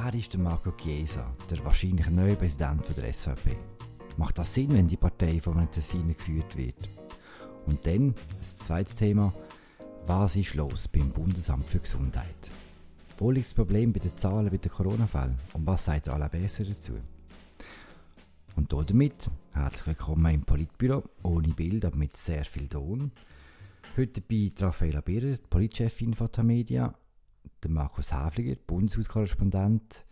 Wer ist der Marco Chiesa, der wahrscheinlich neue Präsident der SVP? Macht das Sinn, wenn die Partei von einem Tessiner geführt wird? Und dann, das zweite Thema, was ist los beim Bundesamt für Gesundheit? Wo liegt das Problem bei den Zahlen bei den Corona-Fällen? Und was sagt Alain Besser dazu? Und damit herzlich willkommen im Politbüro, ohne Bild, aber mit sehr viel Ton. Heute bei Raffaella Birrer, Politchefin von Tamedia, der Markus Häfliger, Bundeshauskorrespondent.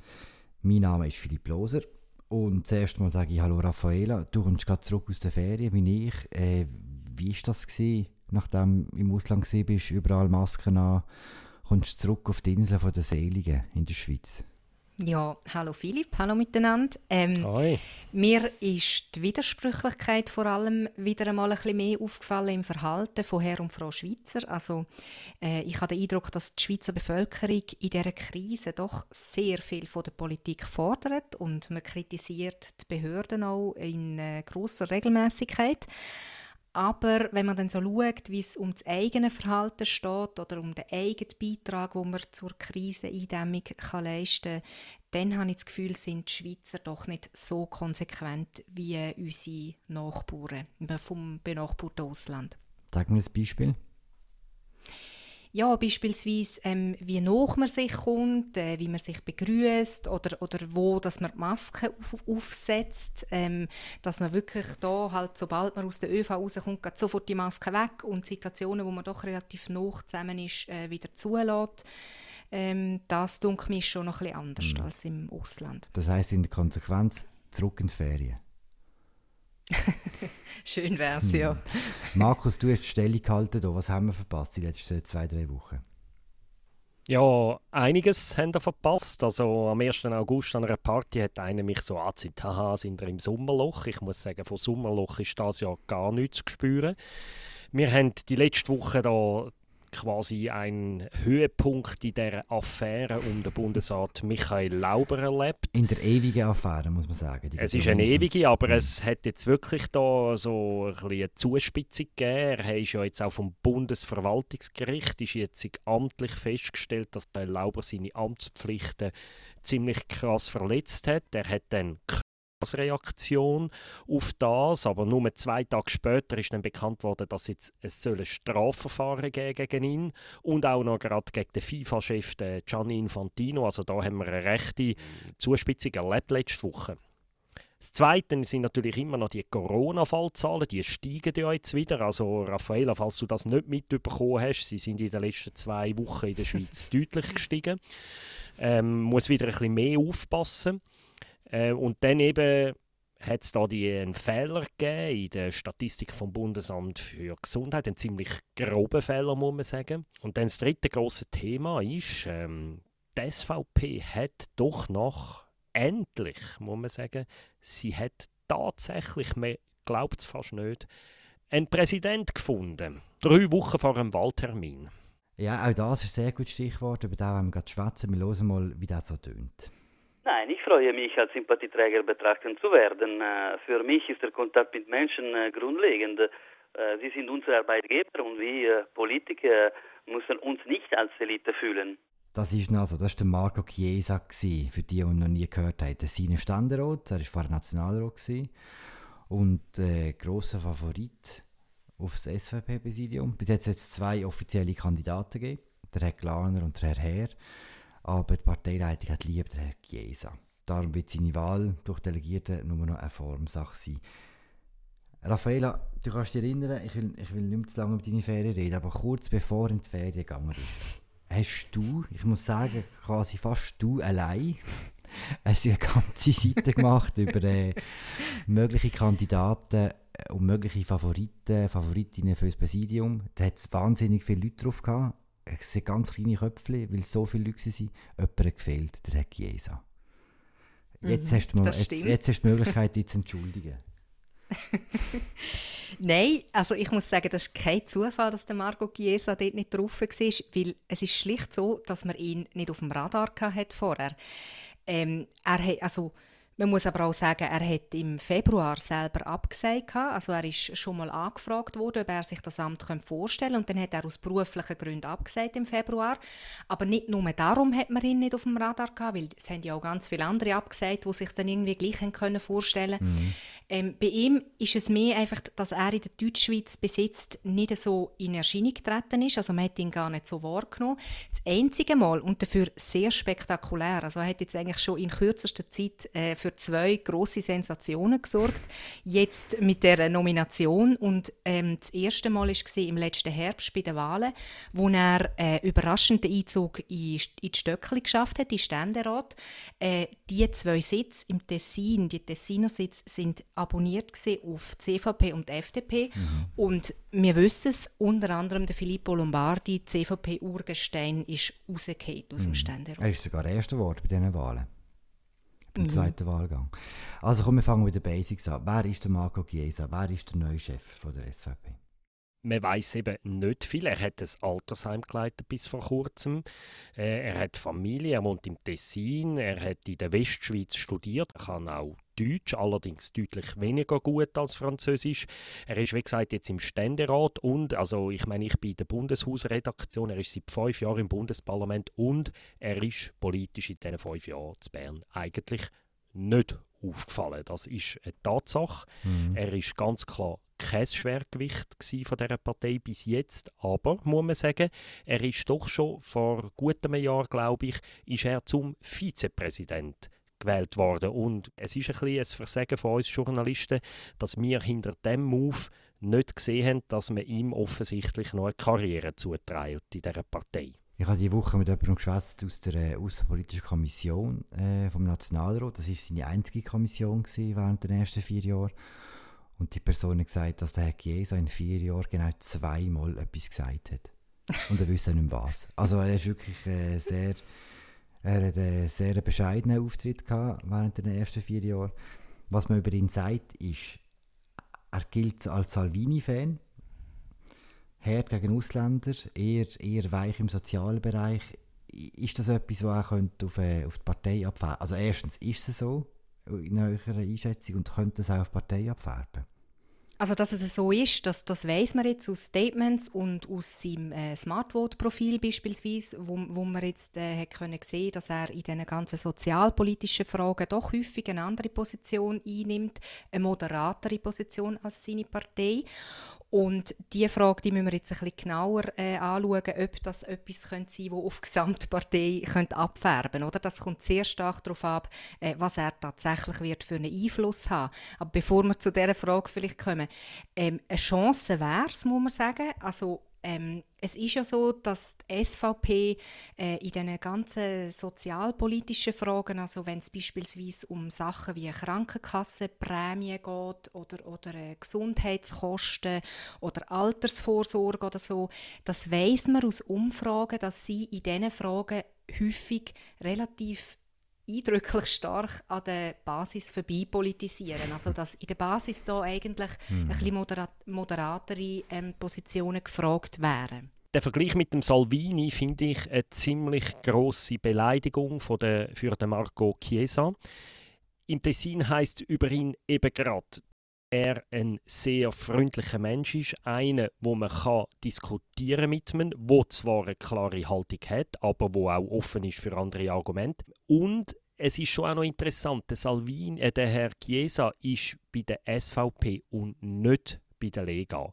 Mein Name ist Philipp Loser. Und zuerst mal sage ich Hallo Raffaella, du kommst gerade zurück aus der Ferien, wie ich. Äh, wie war das, gewesen, nachdem du im Ausland warst, überall Masken an, kommst du zurück auf die Insel der Seligen in der Schweiz? Ja, hallo Philipp, hallo miteinander. Ähm, Hi. Mir ist die Widersprüchlichkeit vor allem wieder einmal ein bisschen mehr aufgefallen im Verhalten von Herr und Frau Schweizer. Also äh, ich habe den Eindruck, dass die Schweizer Bevölkerung in dieser Krise doch sehr viel von der Politik fordert und man kritisiert die Behörden auch in äh, großer Regelmäßigkeit. Aber wenn man dann so schaut, wie es um das eigene Verhalten steht oder um den eigenen Beitrag, den man zur Kriseneindämmung kann leisten kann, dann habe ich das Gefühl, sind die Schweizer doch nicht so konsequent wie unsere Nachbarn vom benachbarten Ausland. Sag mir ein Beispiel ja, beispielsweise, ähm, wie nach man sich kommt, äh, wie man sich begrüßt oder, oder wo dass man die Maske auf, aufsetzt, ähm, dass man wirklich da halt, sobald man aus der ÖV rauskommt, geht sofort die Maske weg und Situationen, wo man doch relativ nah zusammen ist, äh, wieder zulässt. Ähm, das dunkelt mich schon noch ein bisschen anders mhm. als im Ausland. Das heißt in der Konsequenz zurück in die Ferien. Schön wäre es, ja. Hm. Markus, du hast die Stellung gehalten. Hier. Was haben wir verpasst die letzten zwei, drei Wochen? Ja, einiges haben wir verpasst. Also am 1. August an einer Party hat einer mich so angezeigt, haha, sind wir im Sommerloch. Ich muss sagen, von Sommerloch ist das ja gar nichts zu spüren. Wir haben die letzte Woche da quasi ein Höhepunkt in der Affäre um den Bundesrat Michael Lauber erlebt. In der ewigen Affäre, muss man sagen. es ist eine ewige, aber es hat jetzt wirklich da so ein eine Zuspitzung gegeben. Er ist ja jetzt auch vom Bundesverwaltungsgericht ist jetzt amtlich festgestellt, dass der Lauber seine Amtspflichten ziemlich krass verletzt hat. Er hat dann Reaktion auf das, aber nur zwei Tage später ist dann bekannt worden, dass jetzt es soll ein Strafverfahren geben gegen ihn und auch noch gerade gegen den FIFA-Chef Gianni Infantino. Also da haben wir eine rechte Zuspitzung erlebt letzte Woche. Das Zweite sind natürlich immer noch die Corona-Fallzahlen, die steigen ja jetzt wieder. Also Raffaella, falls du das nicht mitbekommen hast, sie sind in den letzten zwei Wochen in der Schweiz deutlich gestiegen. Ähm, muss wieder ein bisschen mehr aufpassen. Äh, und dann eben hat es da die, einen Fehler gegeben in der Statistik vom Bundesamt für Gesundheit, einen ziemlich groben Fehler, muss man sagen. Und dann das dritte große Thema ist, ähm, die SVP hat doch noch endlich, muss man sagen, sie hat tatsächlich, man glaubt es fast nicht, einen Präsident gefunden. Drei Wochen vor einem Wahltermin. Ja, auch das ist ein sehr gutes Stichwort, über das wollen wir gerade schwätzen. Wir hören mal, wie das so tönt. Nein, ich freue mich, als Sympathieträger betrachtet zu werden. Äh, für mich ist der Kontakt mit Menschen äh, grundlegend. Äh, sie sind unsere Arbeitgeber und wir Politiker müssen uns nicht als Elite fühlen. Das ist also, das ist der Marco Chiesa gewesen, für die, die noch nie gehört haben. Seine Ständerat, er war vorher Nationalrat gewesen und äh, grosser Favorit auf das SVP-Präsidium. Bis jetzt hat es zwei offizielle Kandidaten gegeben, der Herr Glaner und der Herr Herr aber die Parteileitung hat lieber Herrn Chiesa. Darum wird seine Wahl durch Delegierte nur noch eine Formsache sein. Raffaela, du kannst dich erinnern, ich will, ich will nicht mehr zu lange über deine Ferien reden, aber kurz bevor in die Ferien gegangen bist, hast du, ich muss sagen, quasi fast du allein, eine ganze Seite gemacht über äh, mögliche Kandidaten und mögliche Favoriten, Favoritinnen für das Präsidium. Da hat es wahnsinnig viele Leute drauf gehabt es sind ganz kleine Köpfe, weil so viele Leute waren, jemand gefehlt, der Herr Chiesa. Jetzt, mhm, hast du mal, jetzt, jetzt hast du die Möglichkeit, dich zu entschuldigen. Nein, also ich muss sagen, das ist kein Zufall, dass der Marco Chiesa dort nicht drauf war, weil es ist schlicht so, dass man ihn nicht auf dem Radar hatte vorher. Ähm, er hat, also Man muss aber auch sagen, er hat im Februar selber abgesagt. Also er ist schon mal angefragt worden, ob er sich das Amt vorstellen könnte. Und dann hat er aus beruflichen Gründen abgesagt im Februar. Aber nicht nur darum hat man ihn nicht auf dem Radar gehabt, weil es haben ja auch ganz viele andere abgesagt, die sich dann irgendwie gleich können vorstellen mhm. ähm, Bei ihm ist es mehr einfach, dass er in der Deutschschweiz bis jetzt nicht so in Erscheinung getreten ist. Also man hat ihn gar nicht so wahrgenommen. Das einzige Mal und dafür sehr spektakulär. Also er hat jetzt eigentlich schon in kürzester Zeit äh, für zwei große Sensationen gesorgt. Jetzt mit der Nomination und ähm, das erste Mal war im letzten Herbst bei den Wahlen, wo er äh, überraschend den Einzug in, in die Stöckli geschafft hat, in Ständerat. Äh, die zwei Sitze im Tessin, die Tessiner Sitze, sind abonniert auf CVP und FDP mhm. und wir wissen es, unter anderem der Filippo Lombardi, CVP-Urgestein, ist rausgefallen aus dem mhm. Ständerat. Er ist sogar erster geworden bei diesen Wahlen im mhm. zweiten Wahlgang. Also komm, wir fangen mit den Basics an. Wer ist der Marco Chiesa? Wer ist der neue Chef von der SVP? Man weiß eben nicht viel. Er hat ein Altersheim geleitet bis vor kurzem. Äh, er hat Familie, er wohnt im Tessin, er hat in der Westschweiz studiert, er kann auch Deutsch, allerdings deutlich weniger gut als Französisch. Er ist, wie gesagt, jetzt im Ständerat und, also ich meine, ich bin in der Bundeshausredaktion, er ist seit fünf Jahren im Bundesparlament und er ist politisch in diesen fünf Jahren zu Bern eigentlich nicht aufgefallen. Das ist eine Tatsache. Mhm. Er ist ganz klar kein Schwergewicht von dieser Partei bis jetzt, aber muss man sagen, er ist doch schon vor gut einem Jahr, glaube ich, ist er zum Vizepräsident gewählt worden. Und es ist ein bisschen ein Versagen von uns Journalisten, dass wir hinter dem Move nicht gesehen haben, dass man ihm offensichtlich noch eine Karriere zutreibt in dieser Partei. Ich habe diese Woche mit jemandem geschwätzt aus der äh, Außenpolitischen Kommission äh, vom Nationalrat. Das war seine einzige Kommission während der ersten vier Jahre. Und die Person hat gesagt, dass der Herr Chiesa in vier Jahren genau zweimal etwas gesagt hat. Und er wüsste nicht was. Also er ist wirklich äh, sehr er hat einen sehr bescheidenen Auftritt gehabt während den ersten vier Jahren. Was man über ihn sagt, ist, er gilt als Salvini-Fan, hart gegen Ausländer, eher, eher weich im sozialen Bereich. Ist das etwas, was er auf, äh, auf die Partei abfärben Also erstens, ist es so in eurer Einschätzung und könnte es auch auf Partei abfärben? Also, dass es so ist, das, das weiß man jetzt aus Statements und aus seinem äh, Smartvote-Profil beispielsweise, wo, wo man jetzt äh, hat können sehen, dass er in diesen ganzen sozialpolitischen Fragen doch häufig eine andere Position einnimmt, eine moderatere Position als seine Partei. Und diese Frage die müssen wir jetzt ein bisschen genauer äh, anschauen, ob das etwas sein könnte, das auf die Gesamtpartei könnte abfärben könnte. Das kommt sehr stark darauf ab, äh, was er tatsächlich wird für einen Einfluss haben Aber bevor wir zu dieser Frage vielleicht kommen, ähm, eine Chance wäre es, muss man sagen. Also ähm, es ist ja so, dass die SVP äh, in diesen ganzen sozialpolitischen Fragen, also wenn es beispielsweise um Sachen wie Krankenkassenprämie geht oder, oder äh, Gesundheitskosten oder Altersvorsorge oder so, das weiß man aus Umfragen, dass sie in diesen Fragen häufig relativ eindrücklich stark an der Basis vorbei politisieren. Also dass in der Basis da eigentlich mhm. ein bisschen moderat moderatere ähm, Positionen gefragt wären. Der Vergleich mit dem Salvini finde ich eine ziemlich große Beleidigung von der, für den Marco Chiesa. Im Tessin heißt es über ihn eben gerade, er ein sehr freundlicher Mensch ist, einer, wo man kann diskutieren mit ihm, wo zwar eine klare Haltung hat, aber wo auch offen ist für andere Argumente. Und es ist schon auch noch interessant, der Salvin, äh, der Herr Chiesa ist bei der SVP und nicht bei der Lega.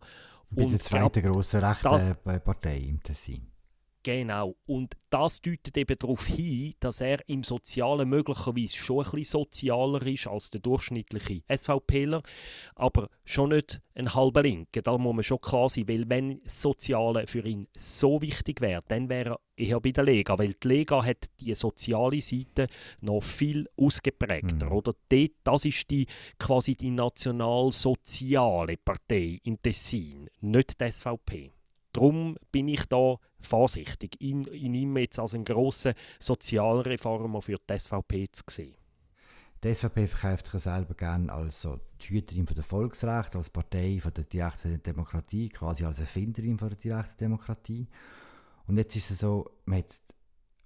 Bei der zweiten grossen rechten Partei im Tessin. Genau. Und das deutet eben darauf hin, dass er im Sozialen möglicherweise schon ein bisschen sozialer ist als der durchschnittliche SVPler, aber schon nicht ein halber Linke. Da muss man schon klar sein, weil wenn das Soziale für ihn so wichtig wäre, dann wäre er eher bei der Lega, weil die Lega hat die soziale Seite noch viel ausgeprägter. Mhm. Oder dort, das ist die, quasi die nationalsoziale Partei im Tessin, nicht die SVP. Darum bin ich da vorsichtig, ihn, ihn immer jetzt als einen grossen Sozialreformer für die SVP zu sehen. Die SVP verkauft sich selber gerne als so Hüterin der Volksrechte, als Partei von der direkten Demokratie, quasi als Erfinderin von der direkten Demokratie. Und jetzt ist es so, man hat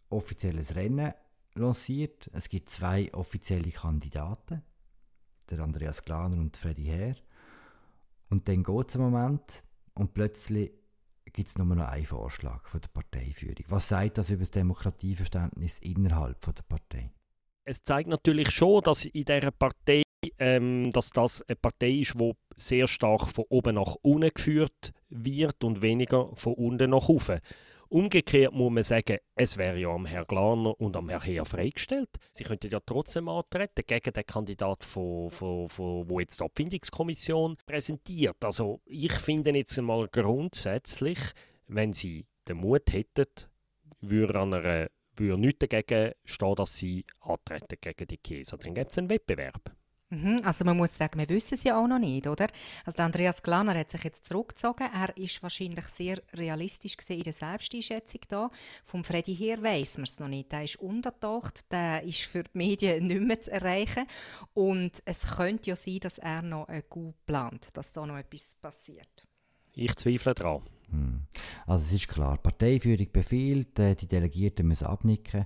offizielles Rennen lanciert. Es gibt zwei offizielle Kandidaten, der Andreas Glaner und Freddy Herr. Und dann geht es einen Moment und plötzlich gibt es nur noch einen Vorschlag von der Parteiführung. Was sagt das über das Demokratieverständnis innerhalb von der Partei? Es zeigt natürlich schon, dass in dieser Partei ähm, dass das eine Partei ist, die sehr stark von oben nach unten geführt wird und weniger von unten nach oben. Umgekehrt muss man sagen, es wäre ja am Herrn Glaner und am Herrn Heer freigestellt. Sie könnten ja trotzdem antreten gegen den Kandidat, von, von, von, wo jetzt die Abfindungskommission präsentiert. Also ich finde jetzt einmal grundsätzlich, wenn Sie den Mut hätten, würde an einer würde nichts dagegen stehen, dass sie antreten gegen die Käse. Dann gibt es einen Wettbewerb. Mhm, also man muss sagen, wir wissen es ja auch noch nicht, oder? Also Andreas Glaner hat sich jetzt zurückgezogen. Er ist wahrscheinlich sehr realistisch in der Selbsteinschätzung da. Vom Freddy her weiß man es noch nicht. Der ist untertaucht, der ist für die Medien nicht mehr zu erreichen. Und es könnte ja sein, dass er noch gut plant, dass da noch etwas passiert. Ich zweifle daran. Hm. Also es ist klar, die Parteiführung befiehlt, äh, die Delegierten müssen abnicken.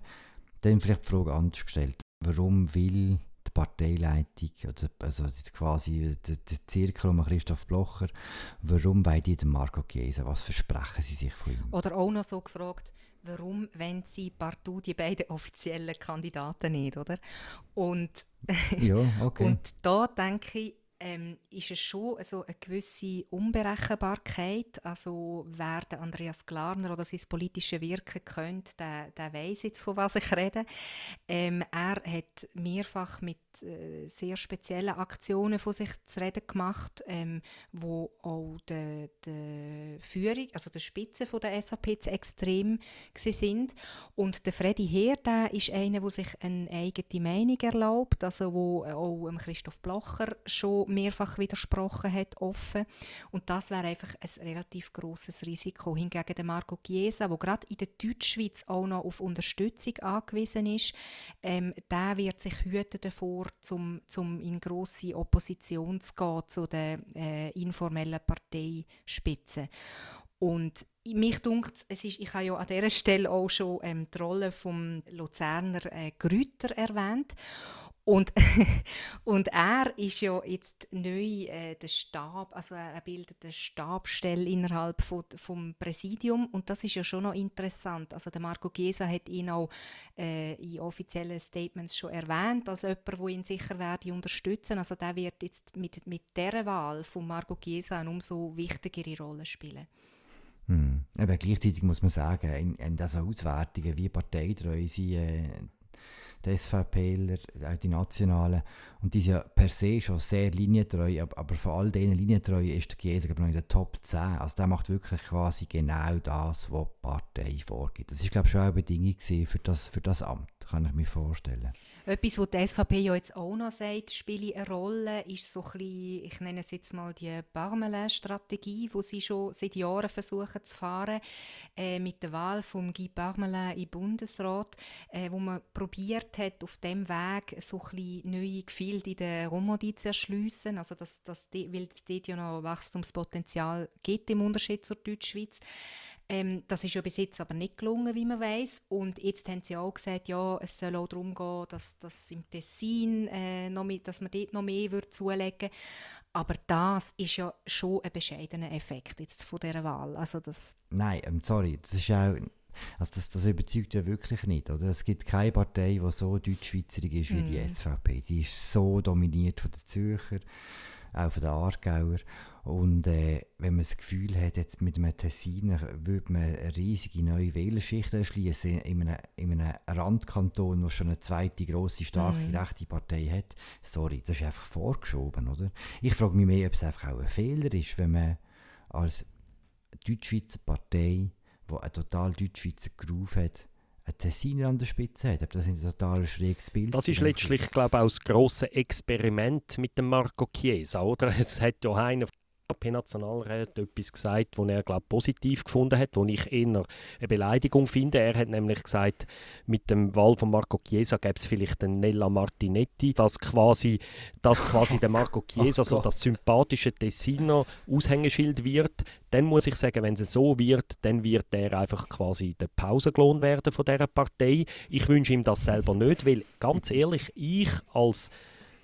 Dann vielleicht die Frage anders gestellt, warum will die Parteileitung, also quasi der, der Zirkel um Christoph Blocher, warum wollen die den Marco Chiesa? Was versprechen sie sich von ihm? Oder auch noch so gefragt, warum wenn sie partout die beiden offiziellen Kandidaten nicht, oder? Und, ja, okay. und da denke ich, ähm, ist es schon also eine gewisse Unberechenbarkeit. Also wer der Andreas Glarner oder sein politisches Wirken kennt, der, der weiß jetzt, von was ich rede. Ähm, er hat mehrfach mit sehr speziellen Aktionen von sich zu reden gemacht, ähm, wo auch die, die Führung, also die Spitze von der SAP zu extrem sind. Und der Freddy Heer, der ist einer, der sich eine eigene Meinung erlaubt, also wo auch Christoph Blocher schon mehrfach widersprochen hat, offen. Und das wäre einfach ein relativ großes Risiko. Hingegen der Marco Chiesa, der gerade in der Deutschschweiz auch noch auf Unterstützung angewiesen ist, ähm, der wird sich hüten davor, zum, zum in grosse Opposition zu gehen zu den äh, informellen Parteispitzen. Und mich dunkt es ist, ich habe ja an dieser Stelle auch schon ähm, die Rolle vom Luzerner äh, Grüter erwähnt. Und, und er ist ja jetzt neu äh, der Stab, also er bildet eine Stabstelle innerhalb von, vom Präsidium und das ist ja schon noch interessant. Also der Marco Gesa hat ihn auch äh, in offiziellen Statements schon erwähnt als jemand, der ihn sicher werde unterstützen. Also der wird jetzt mit, mit dieser Wahl von Marco Gesa eine umso wichtigere Rolle spielen. Hm. Aber gleichzeitig muss man sagen, in, in diesen Auswertungen, wie parteitreu sie äh, die SVPler, auch die Nationalen. Und die sind ja per se schon sehr linientreu, aber, von all diesen Linientreuen ist der Chiesa noch in der Top 10. Also der macht wirklich quasi genau das, was die Partei vorgibt. Das ist glaube ich schon eine Bedingung für das, für das Amt, kann ich mir vorstellen. Etwas, was die SVP ja jetzt auch noch sagt, spielt eine Rolle, ist so ein bisschen, ich nenne es jetzt mal die Parmelin-Strategie, die sie schon seit Jahren versuchen zu fahren, äh, mit der Wahl von Guy Parmelin im Bundesrat, äh, wo man probiert hat, auf dem Weg so ein bisschen neue Gefilde in der Romandie zu erschliessen, also dass, dass die, weil es dort ja noch Wachstumspotenzial gibt im Unterschied zur Deutschschweiz. Ähm, das ist ja bis jetzt aber nicht gelungen, wie man weiß. Und jetzt haben sie auch gesagt, ja, es soll auch darum gehen, dass, dass im Tessin äh, noch mehr, dass man dort noch mehr würde zulegen Aber das ist ja schon ein bescheidener Effekt jetzt von dieser Wahl. Also das Nein, ähm, sorry, das ist auch also das, das überzeugt ja wirklich nicht. Oder? Es gibt keine Partei, die so deutschschweizerig ist wie mm. die mhm. SVP. Die ist so dominiert von den Zürcher, auch von den Aargauer. Und äh, wenn man das Gefühl hat, jetzt mit einem Tessiner würde man eine riesige neue Wählerschicht erschließen in einem, in einem Randkanton, der schon eine zweite grosse, starke mhm. rechte Partei hat, sorry, das ist einfach vorgeschoben, oder? Ich frage mich mehr, ob es einfach auch ein Fehler ist, wenn man als Deutschschweizer Partei, die einen total Deutschschweizer Groove hat, ein Tessiner an der Spitze hat. Das ist ein total schräges Bild. Das ist letztlich, glaube ich, auch das grosse Experiment mit dem Marco Chiesa, oder? Es hat ja einer SVP-Nationalrat etwas gesagt, was er glaub, positiv gefunden hat, wo ich eher eine Beleidigung finde. Er hat nämlich gesagt, mit dem Wahl von Marco Chiesa gäbe es vielleicht einen Nella Martinetti, dass quasi, dass quasi der Marco Chiesa so das sympathische Tessiner Aushängeschild wird. Dann muss ich sagen, wenn es so wird, dann wird er einfach quasi der Pausenlohn werden von dieser Partei. Ich wünsche ihm das selber nicht, weil ganz ehrlich, ich als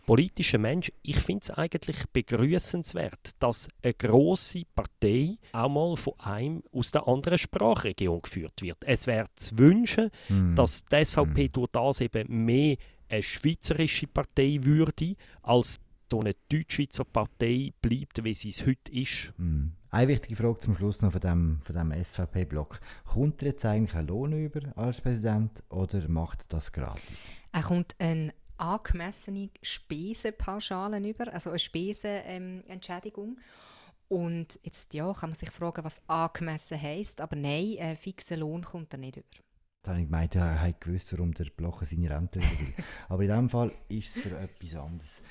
politischer Mensch, ich finde es eigentlich begrüßenswert, dass eine große Partei auch mal von einem aus der anderen Sprachregion geführt wird. Es wäre zu wünschen, mm. dass die SVP mm. durch das eben mehr eine schweizerische Partei würde, als so eine Deutschschweizer Partei bleibt, wie sie es heute ist. Mm. Eine wichtige Frage zum Schluss noch von dem, von dem SVP-Block. Kommt er jetzt eigentlich einen Lohn über als Präsident oder macht das gratis? Er kommt ein angemessene Spesenpauschalen über, also eine Spesenentschädigung. Ähm, und jetzt ja, kann man sich fragen, was angemessen heisst, aber nein, ein fixer Lohn kommt er nicht über. Da habe ich gemeint, er hat gewusst, warum der Blocher seine Rente will. aber in diesem Fall ist es für etwas anderes.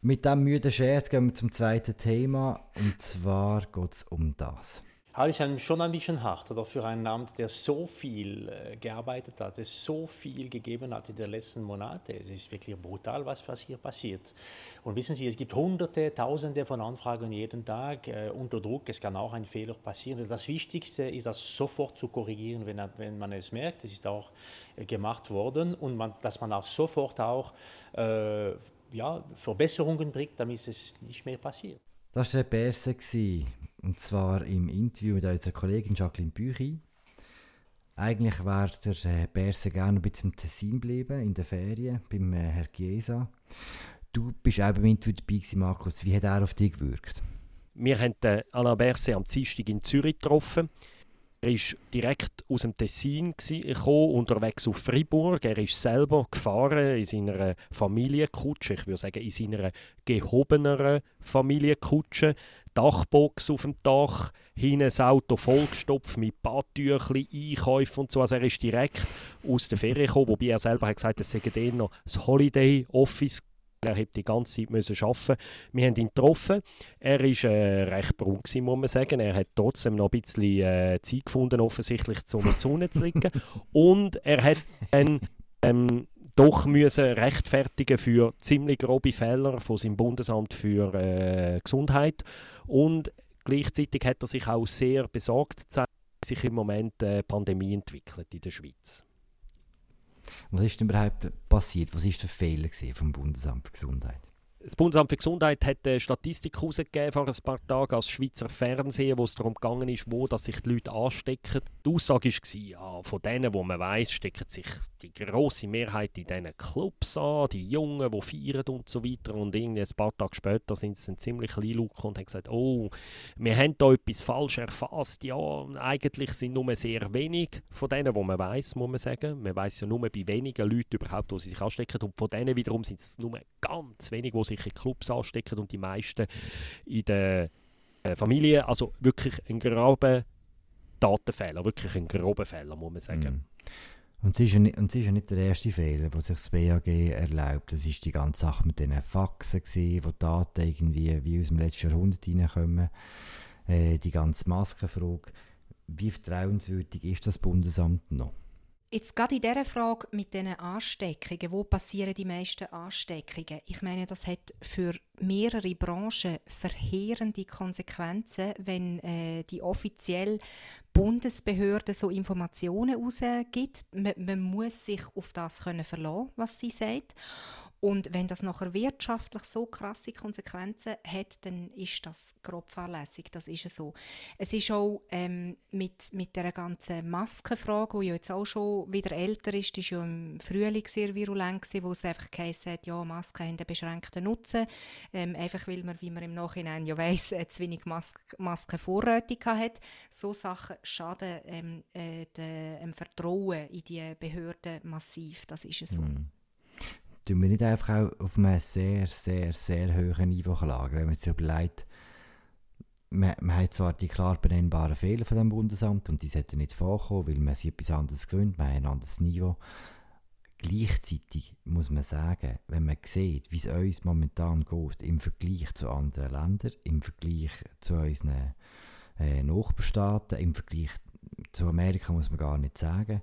Mit diesem müden Scherz gehen wir zum zweiten Thema und zwar geht es um das. Halt ist schon ein bisschen hart, oder für ein Land, der so viel äh, gearbeitet hat, es so viel gegeben hat in den letzten Monaten. Es ist wirklich brutal, was, was hier passiert. Und wissen Sie, es gibt Hunderte, Tausende von Anfragen jeden Tag äh, unter Druck. Es kann auch ein Fehler passieren. Das Wichtigste ist, das sofort zu korrigieren, wenn, wenn man es merkt. Es ist auch äh, gemacht worden und man, dass man auch sofort auch äh, ja, Verbesserungen bringt, damit es nicht mehr passiert. Das war der Berse, und zwar im Interview mit unserer Kollegin Jacqueline Büchi. Eigentlich wäre der äh, Berse gerne ein bisschen im Tessin geblieben, in der Ferien, beim äh, Herr Chiesa. Du bist auch beim Interview dabei, Markus. Wie hat er auf dich gewirkt? Wir haben den Alain Berset am Dienstag in Zürich getroffen. Er ist direkt aus dem Tessin gekommen, unterwegs auf Fribourg. Er ist selber gefahren in seiner Familienkutsche, ich würde sagen in seiner gehobeneren Familienkutsche. Dachbox auf dem Dach, hinten das Auto vollgestopft mit Badtüchli, Einkäufen und so. Also er ist direkt aus der Ferien gekommen, wobei er selber hat gesagt, es sei noch das Holiday Office er hat die ganze Zeit müssen arbeiten. Wir haben ihn getroffen. Er war äh, recht braun, muss man sagen. Er hat trotzdem noch ein bisschen äh, Zeit gefunden, offensichtlich, um in der Sonne zu liegen. Und er hat dann ähm, doch müssen rechtfertigen für ziemlich grobe Fehler von seinem Bundesamt für äh, Gesundheit. Und gleichzeitig hat er sich auch sehr besorgt gezeigt, wie sich im Moment äh, Pandemie entwickelt in der Schweiz. Was ist denn überhaupt passiert? Was war der Fehler vom Bundesamt für Gesundheit? Das Bundesamt für Gesundheit hat eine Statistik herausgegeben vor ein paar Tagen als Schweizer Fernsehen, wo es darum gegangen ist, wo dass sich die Leute anstecken. Die Aussage war, ja, von denen, wo man weiß, stecken sich die große Mehrheit in diesen Clubs an, die Jungen, die feiern und so weiter. Und irgendwie ein paar Tage später sind sie dann ziemlich klein und haben gesagt, oh, wir haben da etwas falsch erfasst. Ja, eigentlich sind nur sehr wenig von denen, wo man weiß, muss man sagen. Man weiß ja nur bei wenigen Leuten überhaupt, wo sie sich anstecken. Und von denen wiederum sind es nur ganz wenig, die sich in Clubs anstecken und die meisten in der äh, Familie. Also wirklich ein grober Datenfehler, wirklich ein grober Fehler, muss man sagen. Mm. Und es ist, ja nicht, und es ist ja nicht der erste Fehler, den sich das BAG erlaubt. Das ist die ganze Sache mit den Faxen, gewesen, wo Daten irgendwie wie aus dem letzten Jahrhundert reinkommen. Äh, die ganze Maskenfrage. Wie vertrauenswürdig ist das Bundesamt noch? Jetzt gerade in dieser Frage mit den Ansteckungen, wo passieren die meisten Ansteckungen? Ich meine, das hat für mehrere Branchen verheerende Konsequenzen, wenn äh, die offiziell Bundesbehörde so Informationen rausgibt. Man, man, muss sich auf das können verlassen, was sie sagt. Und wenn das nachher wirtschaftlich so krasse Konsequenzen hat, dann ist das grob fahrlässig. Das ist so. Es ist auch ähm, mit, mit der ganzen Maskenfrage, die ja jetzt auch schon wieder älter ist, die ist ja im Frühling sehr virulent gewesen, wo es einfach geheißen hat, ja, Masken haben einen beschränkten Nutzen. Ähm, einfach weil man, wie man im Nachhinein ja weiss, äh, zu wenig Mas Masken vorrätig hat. So Sachen schaden ähm, äh, dem Vertrauen in die Behörden massiv. Das ist so. Mm tun wir nicht einfach auch auf einem sehr, sehr, sehr hohen Niveau klagen. Wenn man sich überlegt, man, man hat zwar die klar benennbaren Fehler von dem Bundesamt und die sollten nicht vorkommen, weil man sich etwas anderes gewöhnt, man hat ein anderes Niveau. Gleichzeitig muss man sagen, wenn man sieht, wie es uns momentan geht im Vergleich zu anderen Ländern, im Vergleich zu unseren äh, Nachbarstaaten, im Vergleich zu Amerika muss man gar nicht sagen,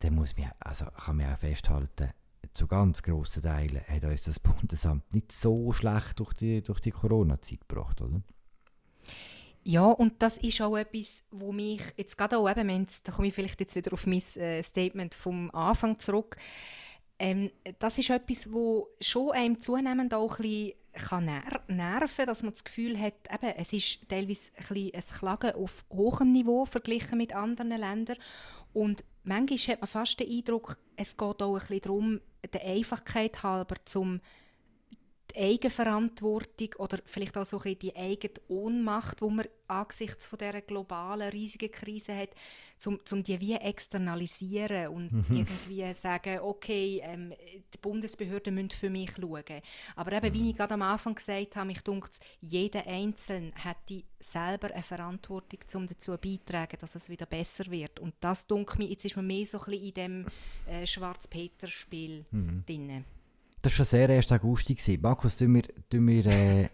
dann muss man, also kann man auch festhalten, zu ganz grossen Teilen hat uns das Bundesamt nicht so schlecht durch die, durch die Corona-Zeit gebracht, oder? Ja, und das ist auch etwas, wo mich jetzt gerade auch eben, da komme ich vielleicht jetzt wieder auf mein äh, Statement vom Anfang zurück, ähm, das ist etwas, wo schon einem zunehmend auch ein bisschen kann ner nerven dass man das Gefühl hat, eben, es ist teilweise ein, ein Klagen auf hohem Niveau verglichen mit anderen Ländern. Und manchmal hat man fast den Eindruck, es geht auch ein bisschen darum, der Einfachkeit halber, zum die Eigenverantwortung oder vielleicht auch so ein die eigene Ohnmacht, die man angesichts von dieser globalen, riesigen Krise hat, um, um die wie externalisieren und mhm. irgendwie sagen, okay, ähm, die Bundesbehörden müssen für mich schauen. Aber eben, wie ich gerade am Anfang gesagt habe, ich denke, jeder Einzelne hätte selber eine Verantwortung, um dazu beizutragen, dass es wieder besser wird. Und das denke ich, jetzt ist man mehr so ein bisschen in dem äh, Schwarz-Peter-Spiel mhm. drin. Das war schon sehr 1. August. Markus, tun wir, tun wir äh,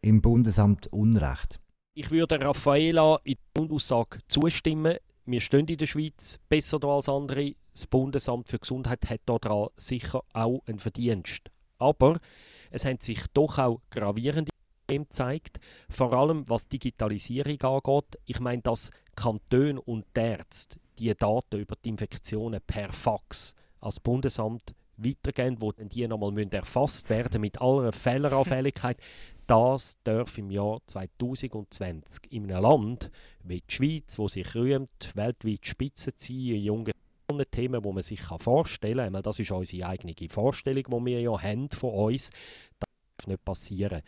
im Bundesamt Unrecht? Ich würde Raffaela in der Grundaussage zustimmen. Wir stehen in der Schweiz besser als andere. Das Bundesamt für Gesundheit hat daran sicher auch einen Verdienst. Aber es haben sich doch auch gravierende Probleme gezeigt, vor allem was Digitalisierung angeht. Ich meine, dass Kantone und Ärzte die Daten über die Infektionen per Fax als Bundesamt weitergehen, wo dann die nochmal erfasst werden mit aller Fehleranfälligkeit. Das darf im Jahr 2020 in einem Land wie die Schweiz, wo sich rühmt, weltweit Spitze ziehen, junge Themen, die man sich vorstellen kann. Das ist unsere eigene Vorstellung, die wir ja haben von uns. Das darf nicht passieren.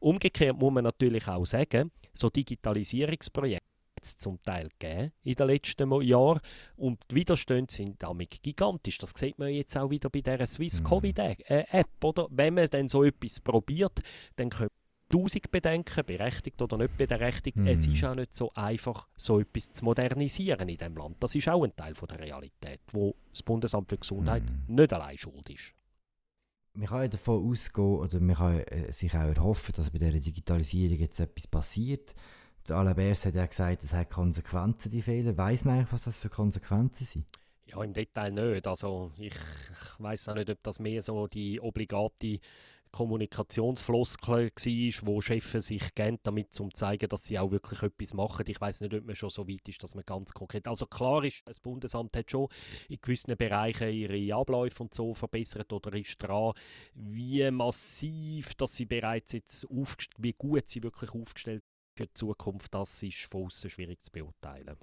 Umgekehrt muss man natürlich auch sagen, so Digitalisierungsprojekte jetzt zum Teil gegeben in den letzten Jahren. Und die Widerstände sind damit gigantisch. Das sieht man jetzt auch wieder bei dieser Swiss mhm. Covid-App. Äh, oder? Wenn man dann so etwas probiert, dann können tausend Bedenken, berechtigt oder nicht berechtigt. Mm. Es ist auch nicht so einfach, so etwas zu modernisieren in diesem Land. Das ist auch ein Teil von der Realität, wo das Bundesamt für Gesundheit mm. nicht allein schuld ist. Man kann ja davon ausgehen, oder man kann äh, sich auch erhoffen, dass bei dieser Digitalisierung jetzt etwas passiert. Der Alain Bers hat ja gesagt, es hat Konsequenzen, die Fehler. Weiß man eigentlich, was das für Konsequenzen sind? Ja, im Detail nicht. Also ich, ich weiß auch nicht, ob das mehr so die obligate Kommunikationsfloskel war, wo Chefs sich geben, damit zu zeigen, dass sie auch wirklich etwas machen. Ich weiß nicht, ob man schon so weit ist, dass man ganz konkret. Also klar ist, das Bundesamt hat schon in gewissen Bereichen ihre Abläufe und so verbessert oder ist dran, wie massiv, dass sie bereits jetzt wie gut sie wirklich aufgestellt für die Zukunft, das ist von außen schwierig zu beurteilen.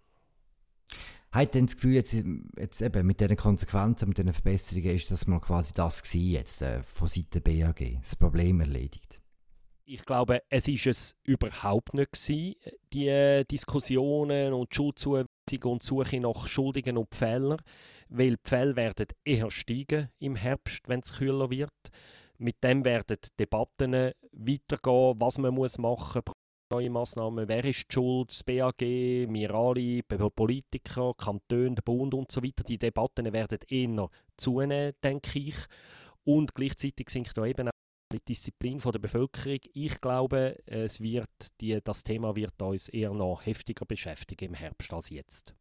Hat denn das Gefühl, jetzt, jetzt eben mit diesen Konsequenzen, mit diesen Verbesserungen, ist das mal quasi das gewesen, jetzt äh, von Seiten BAG, das Problem erledigt? Ich glaube, es ist es überhaupt nicht gewesen, die Diskussionen und die Schuldzuweisung und Suche nach Schuldigen und Fehlern, weil die Fälle werden eher steigen im Herbst, wenn es kühler wird. Mit dem werden Debatten weitergehen, was man muss machen muss, neue Massnahmen, wer ist die schuld, das BAG, wir alle, Politiker, Kantone, der Bund und so weiter. Die Debatten werden eher zunehmen, denke ich. Und gleichzeitig sinkt da eben auch die Disziplin von der Bevölkerung. Ich glaube, es wird die, das Thema wird uns eher noch heftiger beschäftigen im Herbst als jetzt.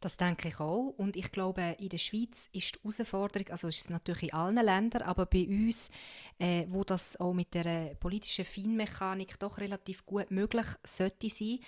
Das denke ich auch. Und ich glaube, in der Schweiz ist die Herausforderung, also ist es natürlich in allen Ländern, aber bei uns, äh, wo das auch mit der politischen Feinmechanik doch relativ gut möglich sollte sein,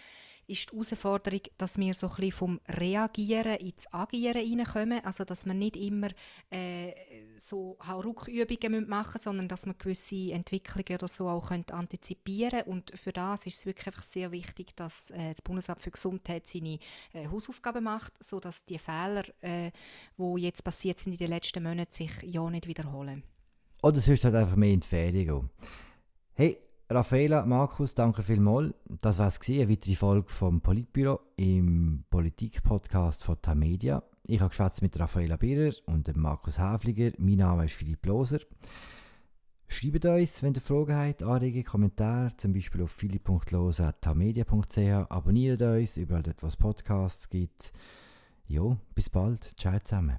ist die Herausforderung, dass wir so ein vom Reagieren ins Agieren hineinkommen. Also, dass man nicht immer äh, so Hauruck-Übungen machen müssen, sondern dass man gewisse Entwicklungen oder so auch könnte antizipieren Und für das ist es wirklich einfach sehr wichtig, dass äh, das Bundesamt für Gesundheit seine äh, Hausaufgaben macht, sodass die Fehler, äh, die jetzt passiert sind in den letzten Monaten, sich ja nicht wiederholen. Oder sonst halt einfach mehr gehen. Hey, Raffaela, Markus, danke vielmals. Das war es, eine weitere Folge vom Politbüro im Politik-Podcast von Tamedia. Ich habe geschwätzt mit Raffaela Birrer und Markus Häfliger. Mein Name ist Philipp Loser. Schreibt uns, wenn ihr Fragen habt, Anregungen, Kommentare, zum Beispiel auf philipp.loser.tamedia.ch. Abonniert uns, überall dort, wo es Podcasts gibt. Jo, bis bald. Ciao zusammen.